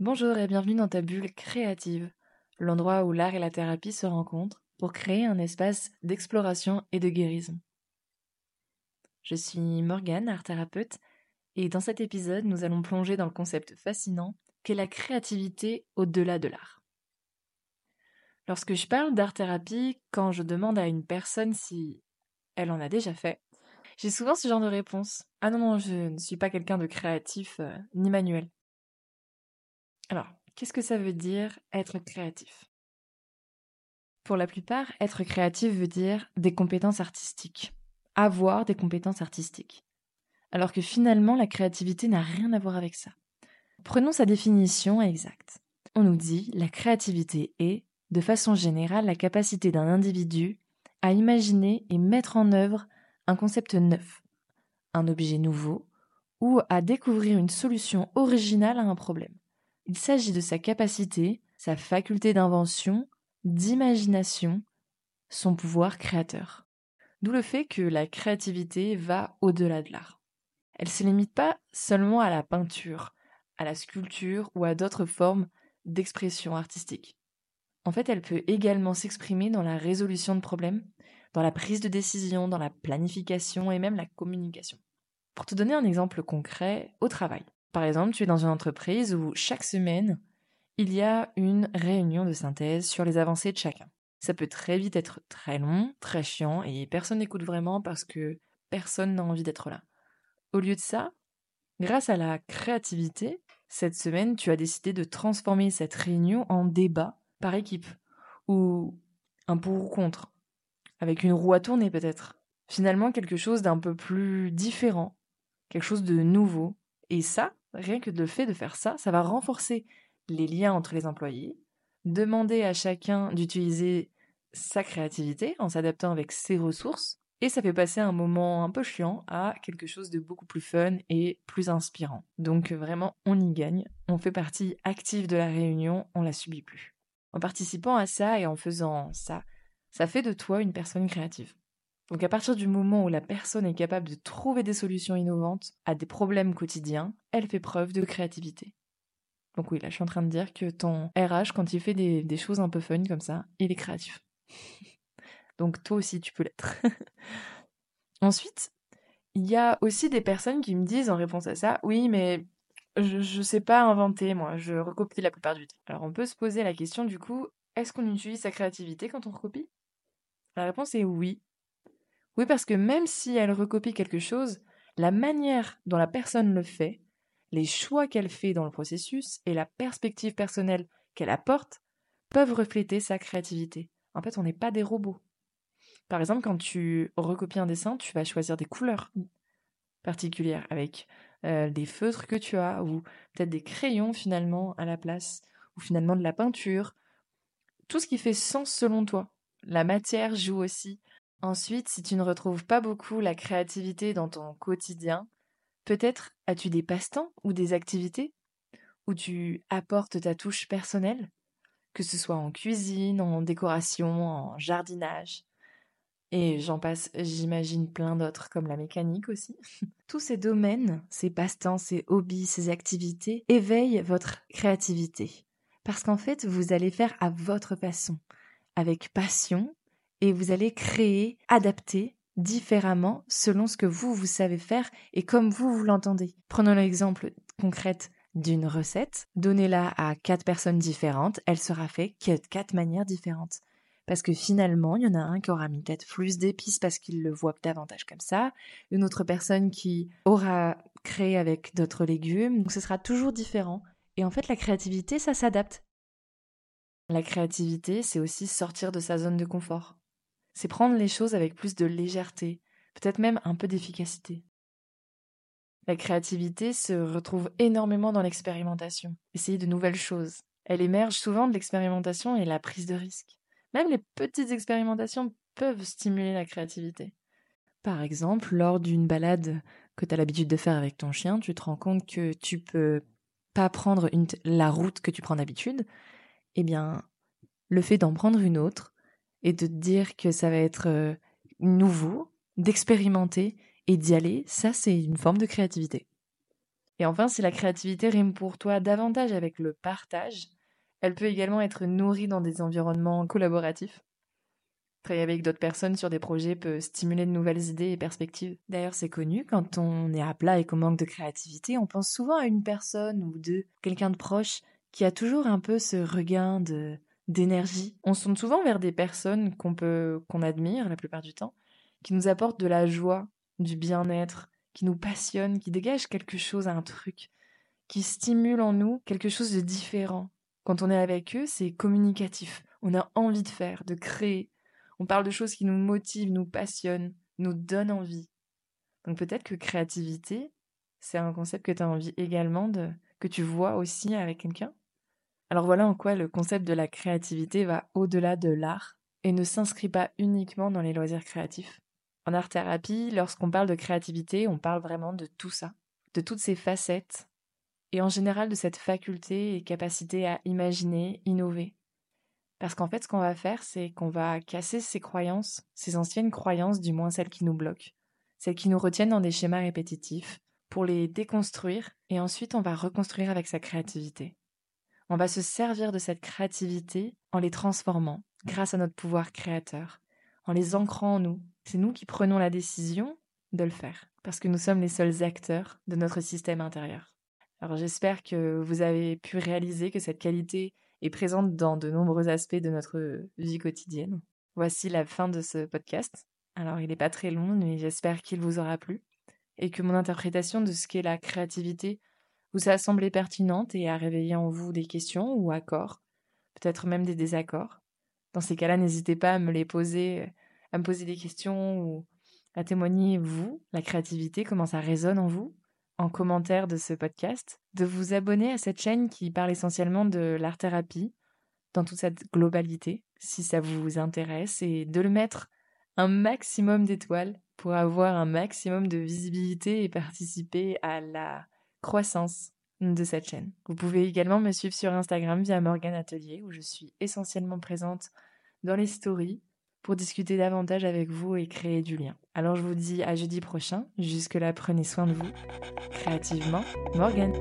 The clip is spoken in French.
Bonjour et bienvenue dans ta bulle créative, l'endroit où l'art et la thérapie se rencontrent pour créer un espace d'exploration et de guérison. Je suis Morgane, art thérapeute, et dans cet épisode, nous allons plonger dans le concept fascinant qu'est la créativité au-delà de l'art. Lorsque je parle d'art-thérapie, quand je demande à une personne si elle en a déjà fait, j'ai souvent ce genre de réponse. Ah non, non, je ne suis pas quelqu'un de créatif euh, ni manuel. Alors, qu'est-ce que ça veut dire être créatif? Pour la plupart, être créatif veut dire des compétences artistiques, avoir des compétences artistiques. Alors que finalement, la créativité n'a rien à voir avec ça. Prenons sa définition exacte. On nous dit la créativité est, de façon générale, la capacité d'un individu à imaginer et mettre en œuvre un concept neuf, un objet nouveau, ou à découvrir une solution originale à un problème. Il s'agit de sa capacité, sa faculté d'invention, d'imagination, son pouvoir créateur. D'où le fait que la créativité va au-delà de l'art. Elle ne se limite pas seulement à la peinture, à la sculpture ou à d'autres formes d'expression artistique. En fait, elle peut également s'exprimer dans la résolution de problèmes, dans la prise de décision, dans la planification et même la communication. Pour te donner un exemple concret, au travail. Par exemple, tu es dans une entreprise où chaque semaine, il y a une réunion de synthèse sur les avancées de chacun. Ça peut très vite être très long, très chiant, et personne n'écoute vraiment parce que personne n'a envie d'être là. Au lieu de ça, grâce à la créativité, cette semaine, tu as décidé de transformer cette réunion en débat par équipe, ou un pour ou contre, avec une roue à tourner peut-être. Finalement, quelque chose d'un peu plus différent, quelque chose de nouveau. Et ça, rien que le fait de faire ça, ça va renforcer les liens entre les employés, demander à chacun d'utiliser sa créativité en s'adaptant avec ses ressources, et ça fait passer un moment un peu chiant à quelque chose de beaucoup plus fun et plus inspirant. Donc vraiment, on y gagne, on fait partie active de la réunion, on la subit plus. En participant à ça et en faisant ça, ça fait de toi une personne créative. Donc à partir du moment où la personne est capable de trouver des solutions innovantes à des problèmes quotidiens, elle fait preuve de créativité. Donc oui, là je suis en train de dire que ton RH, quand il fait des, choses un peu fun comme ça, il est créatif. Donc toi aussi tu peux l'être. Ensuite, il y a aussi des personnes qui me disent en réponse à ça, oui mais je, je sais pas inventer moi, je recopie la plupart du temps. Alors on peut se poser la question du coup, est-ce qu'on utilise sa créativité quand on recopie? La réponse est oui. Oui, parce que même si elle recopie quelque chose, la manière dont la personne le fait, les choix qu'elle fait dans le processus et la perspective personnelle qu'elle apporte peuvent refléter sa créativité. En fait, on n'est pas des robots. Par exemple, quand tu recopies un dessin, tu vas choisir des couleurs particulières avec euh, des feutres que tu as ou peut-être des crayons finalement à la place ou finalement de la peinture tout ce qui fait sens selon toi. La matière joue aussi. Ensuite, si tu ne retrouves pas beaucoup la créativité dans ton quotidien, peut-être as-tu des passe-temps ou des activités où tu apportes ta touche personnelle, que ce soit en cuisine, en décoration, en jardinage. Et j'en passe, j'imagine plein d'autres, comme la mécanique aussi. Tous ces domaines, ces passe-temps, ces hobbies, ces activités éveillent votre créativité. Parce qu'en fait, vous allez faire à votre façon, avec passion, et vous allez créer, adapter différemment selon ce que vous, vous savez faire et comme vous, vous l'entendez. Prenons l'exemple concret d'une recette, donnez-la à quatre personnes différentes, elle sera faite de quatre manières différentes. Parce que finalement, il y en a un qui aura mis peut-être plus d'épices parce qu'il le voit davantage comme ça, une autre personne qui aura créé avec d'autres légumes, donc ce sera toujours différent et en fait, la créativité, ça s'adapte. La créativité, c'est aussi sortir de sa zone de confort. C'est prendre les choses avec plus de légèreté, peut-être même un peu d'efficacité. La créativité se retrouve énormément dans l'expérimentation, essayer de nouvelles choses. Elle émerge souvent de l'expérimentation et la prise de risque. Même les petites expérimentations peuvent stimuler la créativité. Par exemple, lors d'une balade que tu as l'habitude de faire avec ton chien, tu te rends compte que tu peux pas prendre la route que tu prends d'habitude, eh bien, le fait d'en prendre une autre et de te dire que ça va être euh, nouveau, d'expérimenter et d'y aller, ça c'est une forme de créativité. Et enfin, si la créativité rime pour toi davantage avec le partage, elle peut également être nourrie dans des environnements collaboratifs. Travailler avec d'autres personnes sur des projets peut stimuler de nouvelles idées et perspectives. D'ailleurs, c'est connu, quand on est à plat et qu'on manque de créativité, on pense souvent à une personne ou deux, quelqu'un de proche, qui a toujours un peu ce regain de d'énergie. On se tourne souvent vers des personnes qu'on peut qu'on admire la plupart du temps, qui nous apportent de la joie, du bien-être, qui nous passionnent, qui dégagent quelque chose, un truc, qui stimule en nous quelque chose de différent. Quand on est avec eux, c'est communicatif. On a envie de faire, de créer. On parle de choses qui nous motivent, nous passionnent, nous donnent envie. Donc peut-être que créativité, c'est un concept que tu as envie également de que tu vois aussi avec quelqu'un? Alors voilà en quoi le concept de la créativité va au-delà de l'art et ne s'inscrit pas uniquement dans les loisirs créatifs. En art-thérapie, lorsqu'on parle de créativité, on parle vraiment de tout ça, de toutes ces facettes, et en général de cette faculté et capacité à imaginer, innover. Parce qu'en fait, ce qu'on va faire, c'est qu'on va casser ces croyances, ces anciennes croyances, du moins celles qui nous bloquent, celles qui nous retiennent dans des schémas répétitifs, pour les déconstruire, et ensuite on va reconstruire avec sa créativité on va se servir de cette créativité en les transformant grâce à notre pouvoir créateur, en les ancrant en nous. C'est nous qui prenons la décision de le faire, parce que nous sommes les seuls acteurs de notre système intérieur. Alors j'espère que vous avez pu réaliser que cette qualité est présente dans de nombreux aspects de notre vie quotidienne. Voici la fin de ce podcast. Alors il n'est pas très long, mais j'espère qu'il vous aura plu et que mon interprétation de ce qu'est la créativité vous a semblé pertinente et a réveillé en vous des questions ou accords, peut-être même des désaccords? Dans ces cas-là, n'hésitez pas à me les poser, à me poser des questions ou à témoigner, vous, la créativité, comment ça résonne en vous, en commentaire de ce podcast, de vous abonner à cette chaîne qui parle essentiellement de l'art-thérapie dans toute cette globalité, si ça vous intéresse, et de le mettre un maximum d'étoiles pour avoir un maximum de visibilité et participer à la croissance de cette chaîne. Vous pouvez également me suivre sur Instagram via Morgan Atelier où je suis essentiellement présente dans les stories pour discuter davantage avec vous et créer du lien. Alors je vous dis à jeudi prochain. Jusque-là, prenez soin de vous. Créativement, Morgan.